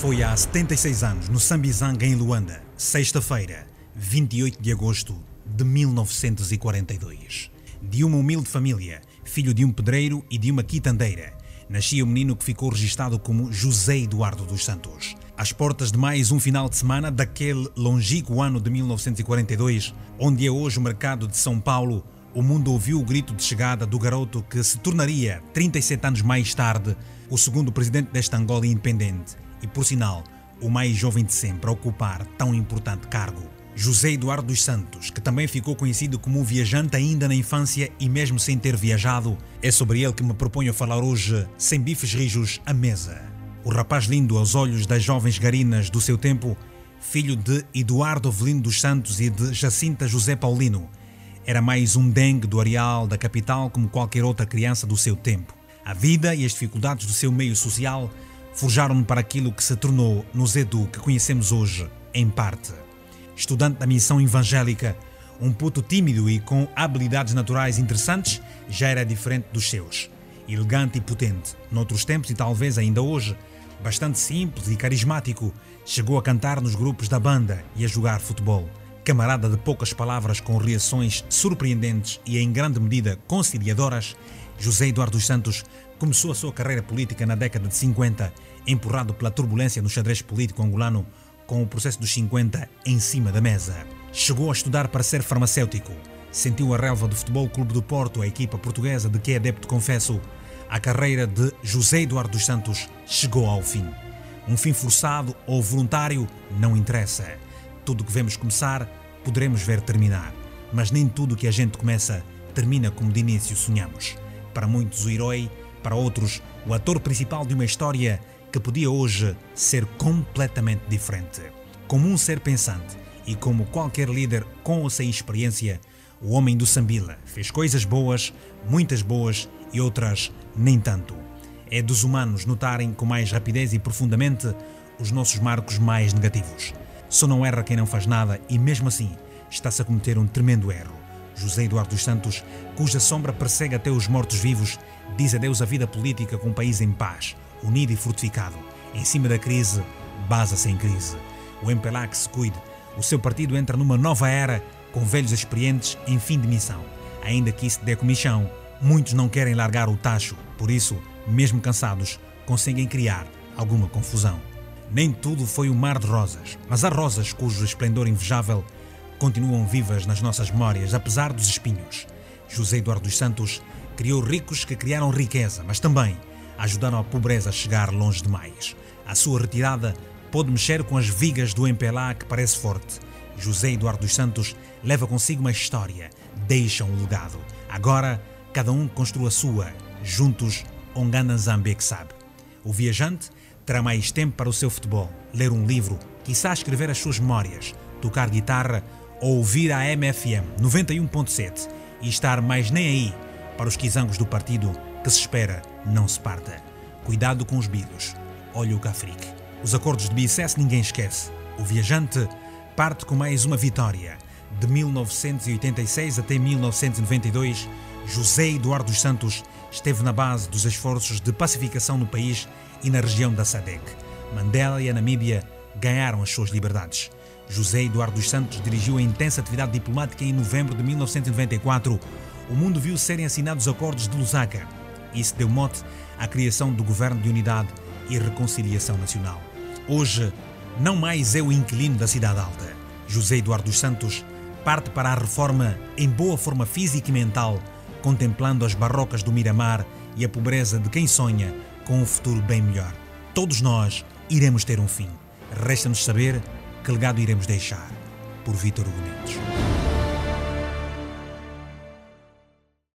Foi há 76 anos, no Sambizanga, em Luanda, sexta-feira, 28 de agosto de 1942. De uma humilde família, filho de um pedreiro e de uma quitandeira, nascia o menino que ficou registado como José Eduardo dos Santos. Às portas de mais um final de semana daquele longínquo ano de 1942, onde é hoje o mercado de São Paulo, o mundo ouviu o grito de chegada do garoto que se tornaria, 37 anos mais tarde, o segundo presidente desta Angola independente e, por sinal, o mais jovem de sempre a ocupar tão importante cargo. José Eduardo dos Santos, que também ficou conhecido como um viajante ainda na infância e mesmo sem ter viajado, é sobre ele que me proponho falar hoje, sem bifes rijos, à mesa. O rapaz lindo aos olhos das jovens garinas do seu tempo, filho de Eduardo Avelino dos Santos e de Jacinta José Paulino, era mais um dengue do areal da capital como qualquer outra criança do seu tempo. A vida e as dificuldades do seu meio social forjaram-no para aquilo que se tornou no Zedu que conhecemos hoje, em parte. Estudante da missão evangélica, um puto tímido e com habilidades naturais interessantes, já era diferente dos seus. Elegante e potente, noutros tempos e talvez ainda hoje, bastante simples e carismático, chegou a cantar nos grupos da banda e a jogar futebol. Camarada de poucas palavras com reações surpreendentes e em grande medida conciliadoras, José Eduardo dos Santos começou a sua carreira política na década de 50, empurrado pela turbulência no xadrez político angolano, com o processo dos 50 em cima da mesa. Chegou a estudar para ser farmacêutico. Sentiu a relva do Futebol Clube do Porto, a equipa portuguesa de que é adepto confesso. A carreira de José Eduardo dos Santos chegou ao fim. Um fim forçado ou voluntário não interessa. Tudo que vemos começar, poderemos ver terminar. Mas nem tudo que a gente começa termina como de início sonhamos. Para muitos, o herói, para outros, o ator principal de uma história que podia hoje ser completamente diferente. Como um ser pensante e como qualquer líder com ou sem experiência, o homem do Sambila fez coisas boas, muitas boas e outras nem tanto. É dos humanos notarem com mais rapidez e profundamente os nossos marcos mais negativos. Só não erra quem não faz nada e, mesmo assim, está-se a cometer um tremendo erro. José Eduardo dos Santos, cuja sombra persegue até os mortos-vivos, diz adeus à vida política com um país em paz, unido e fortificado. Em cima da crise, basa sem crise. O MPLA que se cuide. O seu partido entra numa nova era, com velhos experientes em fim de missão. Ainda que isso dê comichão, muitos não querem largar o tacho, por isso, mesmo cansados, conseguem criar alguma confusão. Nem tudo foi um mar de rosas, mas há rosas cujo esplendor invejável continuam vivas nas nossas memórias, apesar dos espinhos. José Eduardo dos Santos criou ricos que criaram riqueza, mas também ajudaram a pobreza a chegar longe demais. A sua retirada pôde mexer com as vigas do MPLA que parece forte. José Eduardo dos Santos leva consigo uma história, deixa um legado. Agora, cada um construa a sua, juntos, Ongana Zambé que sabe. O viajante terá mais tempo para o seu futebol, ler um livro, quizá escrever as suas memórias, tocar guitarra ouvir a MFM 91.7 e estar mais nem aí para os quizangos do partido que se espera não se parta. Cuidado com os bilhos. Olha o Cafrique. Os acordos de Bicesse ninguém esquece. O viajante parte com mais uma vitória. De 1986 até 1992, José Eduardo dos Santos esteve na base dos esforços de pacificação no país e na região da SADEC. Mandela e a Namíbia ganharam as suas liberdades. José Eduardo dos Santos dirigiu a intensa atividade diplomática em novembro de 1994. O mundo viu serem assinados os acordos de Lusaka. Isso deu mote à criação do Governo de Unidade e Reconciliação Nacional. Hoje, não mais é o inquilino da Cidade Alta. José Eduardo dos Santos parte para a reforma em boa forma física e mental, contemplando as barrocas do Miramar e a pobreza de quem sonha com um futuro bem melhor. Todos nós iremos ter um fim. Resta-nos saber que legado iremos deixar. Por Vítor Mendes.